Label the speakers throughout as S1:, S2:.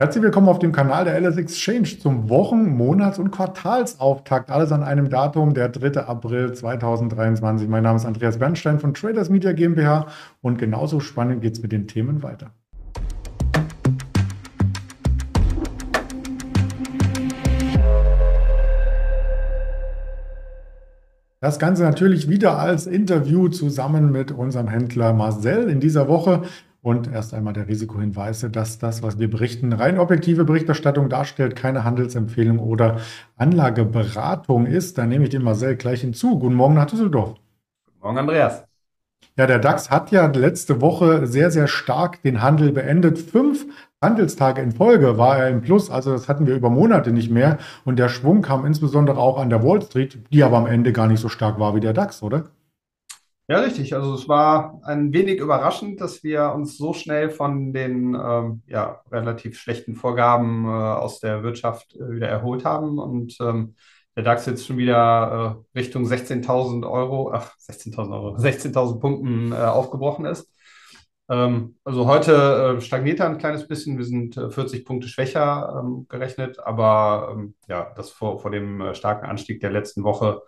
S1: Herzlich willkommen auf dem Kanal der LS Exchange zum Wochen-, Monats- und Quartalsauftakt. Alles an einem Datum, der 3. April 2023. Mein Name ist Andreas Bernstein von Traders Media GmbH und genauso spannend geht es mit den Themen weiter. Das Ganze natürlich wieder als Interview zusammen mit unserem Händler Marcel in dieser Woche. Und erst einmal der Risikohinweis, dass das, was wir berichten, rein objektive Berichterstattung darstellt, keine Handelsempfehlung oder Anlageberatung ist. Da nehme ich den Marcel gleich hinzu. Guten Morgen nach Düsseldorf.
S2: Guten Morgen, Andreas.
S1: Ja, der DAX hat ja letzte Woche sehr, sehr stark den Handel beendet. Fünf Handelstage in Folge war er im Plus, also das hatten wir über Monate nicht mehr. Und der Schwung kam insbesondere auch an der Wall Street, die aber am Ende gar nicht so stark war wie der DAX, oder?
S2: Ja, richtig. Also es war ein wenig überraschend, dass wir uns so schnell von den ähm, ja, relativ schlechten Vorgaben äh, aus der Wirtschaft äh, wieder erholt haben und ähm, der DAX jetzt schon wieder äh, Richtung 16.000 Euro, ach 16.000 Euro, 16.000 Punkten äh, aufgebrochen ist. Ähm, also heute äh, stagniert er ein kleines bisschen. Wir sind 40 äh, Punkte schwächer ähm, gerechnet, aber ähm, ja, das vor, vor dem starken Anstieg der letzten Woche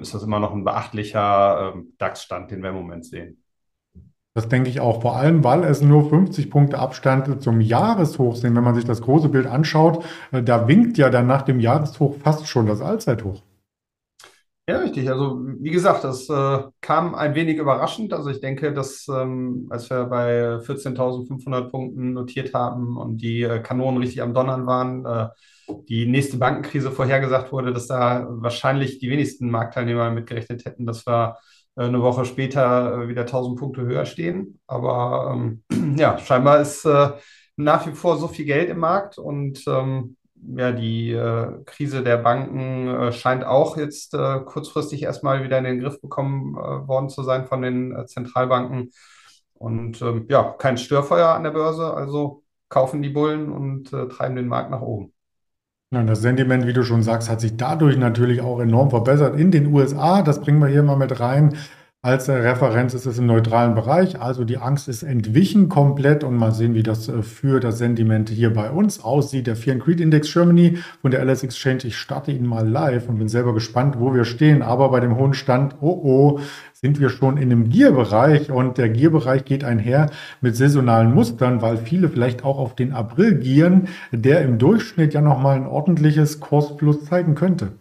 S2: ist das immer noch ein beachtlicher ähm, DAX-Stand, den wir im Moment sehen.
S1: Das denke ich auch, vor allem, weil es nur 50 Punkte Abstand zum Jahreshoch sind. Wenn man sich das große Bild anschaut, äh, da winkt ja dann nach dem Jahreshoch fast schon das Allzeithoch.
S2: Ja, richtig. Also wie gesagt, das äh, kam ein wenig überraschend. Also ich denke, dass ähm, als wir bei 14.500 Punkten notiert haben und die äh, Kanonen richtig am Donnern waren, äh, die nächste Bankenkrise vorhergesagt wurde, dass da wahrscheinlich die wenigsten Marktteilnehmer mitgerechnet hätten, dass wir äh, eine Woche später äh, wieder 1000 Punkte höher stehen. Aber ähm, ja, scheinbar ist äh, nach wie vor so viel Geld im Markt und ähm, ja, die äh, Krise der Banken äh, scheint auch jetzt äh, kurzfristig erstmal wieder in den Griff bekommen worden zu sein von den Zentralbanken. Und ähm, ja, kein Störfeuer an der Börse, also kaufen die Bullen und treiben den Markt nach oben.
S1: Ja, das Sentiment, wie du schon sagst, hat sich dadurch natürlich auch enorm verbessert in den USA. Das bringen wir hier mal mit rein. Als Referenz ist es im neutralen Bereich, also die Angst ist entwichen komplett und mal sehen, wie das äh, für das Sentiment hier bei uns aussieht. Der Fear and Creed Index Germany von der LS Exchange, ich starte ihn mal live und bin selber gespannt, wo wir stehen, aber bei dem hohen Stand, oh oh, sind wir schon in einem Gier-Bereich und der Gier-Bereich geht einher mit saisonalen Mustern, weil viele vielleicht auch auf den April gieren, der im Durchschnitt ja nochmal ein ordentliches Kursplus zeigen könnte.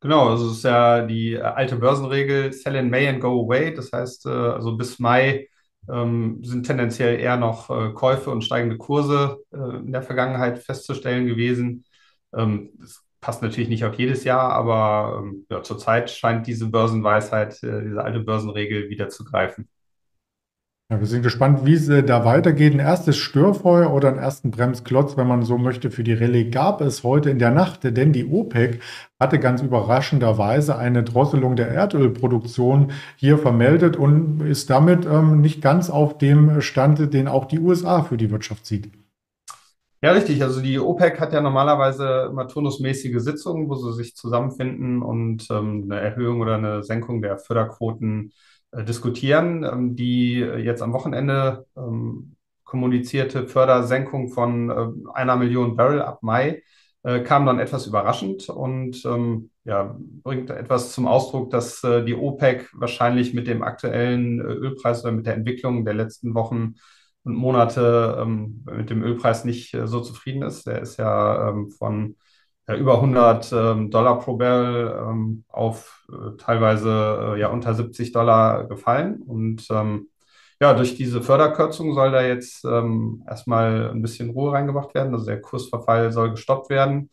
S2: Genau, also es ist ja die äh, alte Börsenregel, sell in May and go away. Das heißt, äh, also bis Mai ähm, sind tendenziell eher noch äh, Käufe und steigende Kurse in der Vergangenheit festzustellen gewesen. Ähm, das passt natürlich nicht auf jedes Jahr, aber ähm, ja, zurzeit scheint diese Börsenweisheit, diese alte Börsenregel wieder zu greifen.
S1: Ja, wir sind gespannt, wie es äh, da weitergeht. Ein erstes Störfeuer oder einen ersten Bremsklotz, wenn man so möchte, für die Rallye gab es heute in der Nacht, denn die OPEC hatte ganz überraschenderweise eine Drosselung der Erdölproduktion hier vermeldet und ist damit ähm, nicht ganz auf dem Stand, den auch die USA für die Wirtschaft sieht.
S2: Ja, richtig. Also die OPEC hat ja normalerweise immer turnusmäßige Sitzungen, wo sie sich zusammenfinden und ähm, eine Erhöhung oder eine Senkung der Förderquoten diskutieren. Ähm, die jetzt am Wochenende ähm, kommunizierte Fördersenkung von äh, einer Million Barrel ab Mai äh, kam dann etwas überraschend und ähm, ja, bringt etwas zum Ausdruck, dass die OPEC wahrscheinlich mit dem aktuellen Ölpreis oder mit der Entwicklung der letzten Wochen und Monate mit dem Ölpreis nicht so zufrieden ist. Der ist ja von ja, über 100 ähm, Dollar pro Barrel ähm, auf äh, teilweise äh, ja unter 70 Dollar gefallen. Und ähm, ja, durch diese Förderkürzung soll da jetzt ähm, erstmal ein bisschen Ruhe reingebracht werden. Also der Kursverfall soll gestoppt werden.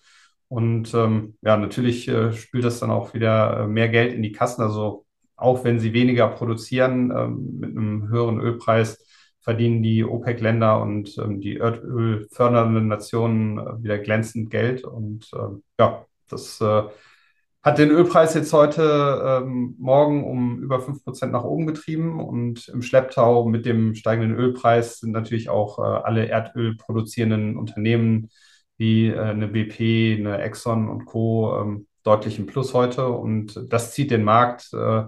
S2: Und ähm, ja, natürlich äh, spült das dann auch wieder äh, mehr Geld in die Kassen. Also auch wenn sie weniger produzieren ähm, mit einem höheren Ölpreis, verdienen die OPEC-Länder und ähm, die erdölfördernden Nationen äh, wieder glänzend Geld. Und äh, ja, das äh, hat den Ölpreis jetzt heute ähm, Morgen um über 5% nach oben getrieben. Und im Schlepptau mit dem steigenden Ölpreis sind natürlich auch äh, alle Erdöl produzierenden Unternehmen wie äh, eine BP, eine Exxon und Co. Ähm, deutlich im Plus heute. Und das zieht den Markt äh,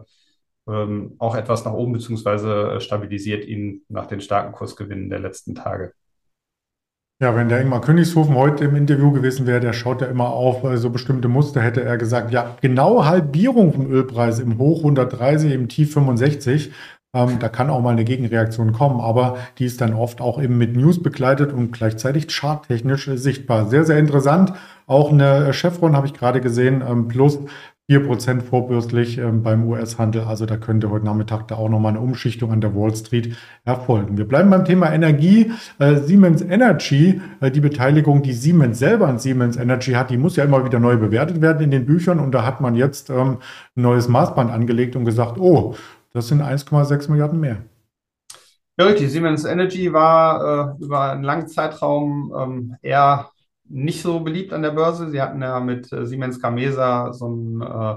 S2: ähm, auch etwas nach oben, beziehungsweise äh, stabilisiert ihn nach den starken Kursgewinnen der letzten Tage.
S1: Ja, wenn der Ingmar Königshofen heute im Interview gewesen wäre, der schaut ja immer auf äh, so bestimmte Muster, hätte er gesagt, ja, genau Halbierung vom Ölpreis im Hoch 130, im Tief 65. Ähm, da kann auch mal eine Gegenreaktion kommen, aber die ist dann oft auch eben mit News begleitet und gleichzeitig charttechnisch sichtbar. Sehr, sehr interessant. Auch eine Chevron habe ich gerade gesehen, ähm, plus 4% vorbürstlich ähm, beim US-Handel. Also da könnte heute Nachmittag da auch nochmal eine Umschichtung an der Wall Street erfolgen. Wir bleiben beim Thema Energie. Äh, Siemens Energy, äh, die Beteiligung, die Siemens selber an Siemens Energy hat, die muss ja immer wieder neu bewertet werden in den Büchern. Und da hat man jetzt ähm, ein neues Maßband angelegt und gesagt, oh, das sind 1,6 Milliarden mehr.
S2: Ja, richtig. Siemens Energy war äh, über einen langen Zeitraum ähm, eher nicht so beliebt an der Börse. Sie hatten ja mit äh, Siemens Gamesa so ein äh,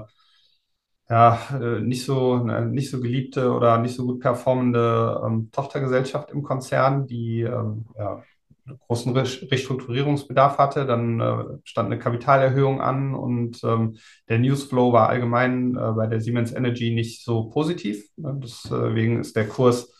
S2: ja, äh, nicht so, nicht so geliebte oder nicht so gut performende ähm, Tochtergesellschaft im Konzern, die ähm, ja, großen Restrukturierungsbedarf hatte. Dann äh, stand eine Kapitalerhöhung an und ähm, der Newsflow war allgemein äh, bei der Siemens Energy nicht so positiv. Ne? Deswegen ist der Kurs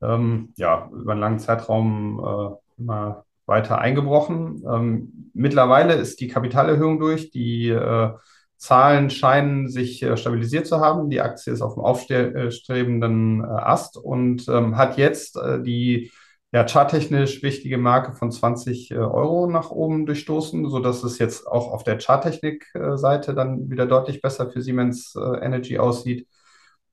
S2: ähm, ja, über einen langen Zeitraum äh, immer weiter eingebrochen. Ähm, mittlerweile ist die Kapitalerhöhung durch. Die äh, Zahlen scheinen sich äh, stabilisiert zu haben. Die Aktie ist auf dem aufstrebenden äh, Ast und ähm, hat jetzt äh, die ja, charttechnisch wichtige Marke von 20 äh, Euro nach oben durchstoßen, sodass es jetzt auch auf der Charttechnik-Seite dann wieder deutlich besser für Siemens äh, Energy aussieht.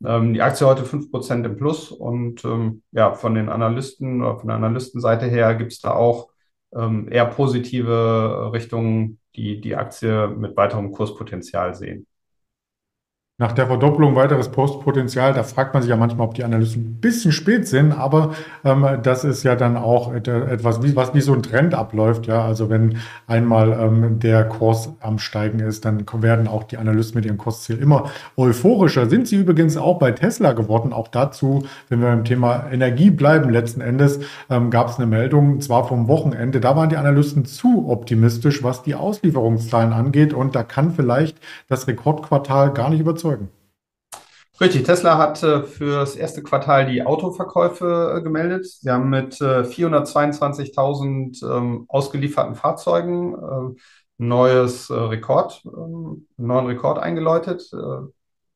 S2: Ähm, die Aktie heute 5% im Plus und ähm, ja, von den Analysten oder von der Analystenseite her gibt es da auch ähm, eher positive Richtungen, die die Aktie mit weiterem Kurspotenzial sehen.
S1: Nach der Verdopplung weiteres Postpotenzial, da fragt man sich ja manchmal, ob die Analysen ein bisschen spät sind, aber ähm, das ist ja dann auch etwas, wie, was wie so ein Trend abläuft. Ja, also wenn einmal ähm, der Kurs am Steigen ist, dann werden auch die Analysten mit ihrem Kursziel immer euphorischer. Sind sie übrigens auch bei Tesla geworden. Auch dazu, wenn wir beim Thema Energie bleiben, letzten Endes ähm, gab es eine Meldung, zwar vom Wochenende, da waren die Analysten zu optimistisch, was die Auslieferungszahlen angeht und da kann vielleicht das Rekordquartal gar nicht überzeugen überzeugen.
S2: Richtig, Tesla hat äh, für das erste Quartal die Autoverkäufe äh, gemeldet. Sie haben mit äh, 422.000 ähm, ausgelieferten Fahrzeugen äh, neues äh, Rekord, ähm, neuen Rekord eingeläutet, äh,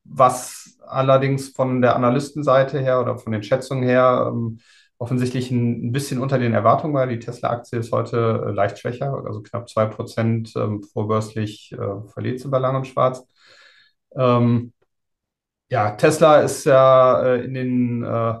S2: was allerdings von der Analystenseite her oder von den Schätzungen her ähm, offensichtlich ein, bisschen unter den Erwartungen war. Die Tesla-Aktie ist heute leicht schwächer, also knapp 2% ähm, vorbörslich verliert sie bei Lang und Schwarz. Ähm, ja, Tesla ist ja äh, in den äh,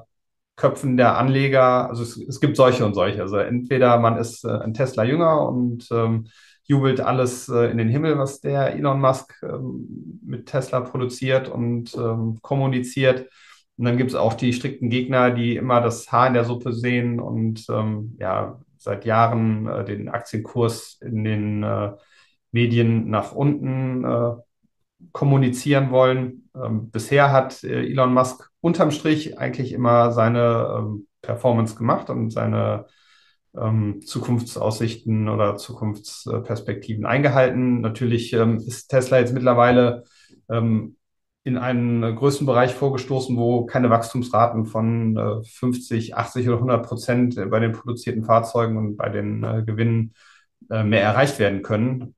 S2: Köpfen der Anleger, also es, es, gibt solche und solche. Also entweder man ist äh, ein Tesla-Jünger und ähm, jubelt alles äh, in den Himmel, was der Elon Musk ähm, mit Tesla produziert und ähm, kommuniziert. Und dann gibt es auch die strikten Gegner, die immer das Haar in der Suppe sehen und ähm, ja, seit Jahren äh, den Aktienkurs in den äh, Medien nach unten kommunizieren wollen. Ähm, bisher hat äh, Elon Musk unterm Strich eigentlich immer seine ähm, Performance gemacht und seine ähm, Zukunftsaussichten oder Zukunftsperspektiven eingehalten. Natürlich ähm, ist Tesla jetzt mittlerweile ähm, in einen größten Bereich vorgestoßen, wo keine Wachstumsraten von äh, 50, 80 oder 100 Prozent bei den produzierten Fahrzeugen und bei den äh, Gewinnen äh, mehr erreicht werden können.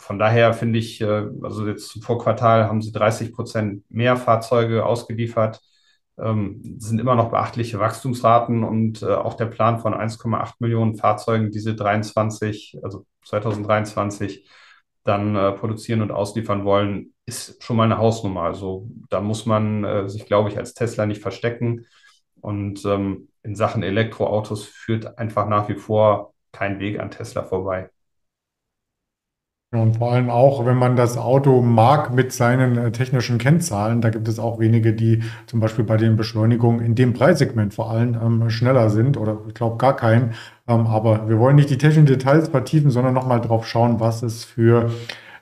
S2: Von daher finde ich, äh, also jetzt zum Vorquartal haben sie 30 Prozent mehr Fahrzeuge ausgeliefert, ähm, sind immer noch beachtliche Wachstumsraten und äh, auch der Plan von 1,8 Millionen Fahrzeugen, diese 23, also 2023 dann äh, produzieren und ausliefern wollen, ist schon mal eine Hausnummer. Also da muss man sich, glaube ich, als Tesla nicht verstecken. Und ähm, in Sachen Elektroautos führt einfach nach wie vor kein Weg an Tesla vorbei.
S1: Ja, und vor allem auch, wenn man das Auto mag mit seinen äh, technischen Kennzahlen, da gibt es auch wenige, die zum Beispiel bei den Beschleunigungen in dem Preissegment vor allem ähm, schneller sind oder ich glaube gar keinen. Ähm, aber wir wollen nicht die technischen Details vertiefen, sondern nochmal drauf schauen, was es für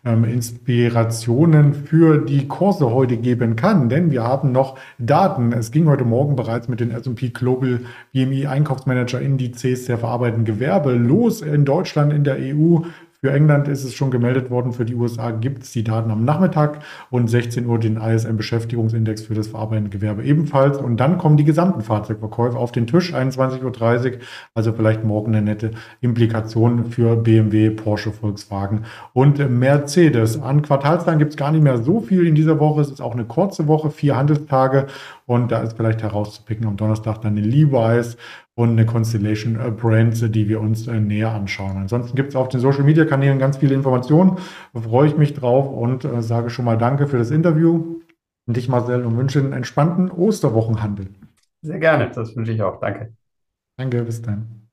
S1: ähm, Inspirationen für die Kurse heute geben kann. Denn wir haben noch Daten. Es ging heute Morgen bereits mit den S&P Global BMI Einkaufsmanager Indizes der verarbeitenden Gewerbe los in Deutschland, in der EU Für England ist es schon gemeldet worden, für die USA gibt es die Daten am Nachmittag und 16 Uhr den ISM-Beschäftigungsindex für das verarbeitende Gewerbe ebenfalls. Und dann kommen die gesamten Fahrzeugverkäufe auf den Tisch, 21.30 Uhr, also vielleicht morgen eine nette Implikation für BMW, Porsche, Volkswagen und Mercedes. An Quartalszahlen gibt es gar nicht mehr so viel in dieser Woche. Es ist auch eine kurze Woche, vier Handelstage und da ist vielleicht herauszupicken am Donnerstag dann eine Levi's und eine Constellation äh, Brands, die wir uns äh, näher anschauen. Ansonsten gibt es auf den Social Media Kanälen ganz viele Informationen. Da freue ich mich drauf und äh, sage schon mal Danke für das Interview. Und dich, Marcel, und wünsche einen entspannten Osterwochenhandel.
S2: Sehr gerne, das wünsche ich auch. Danke.
S1: Danke, bis dann.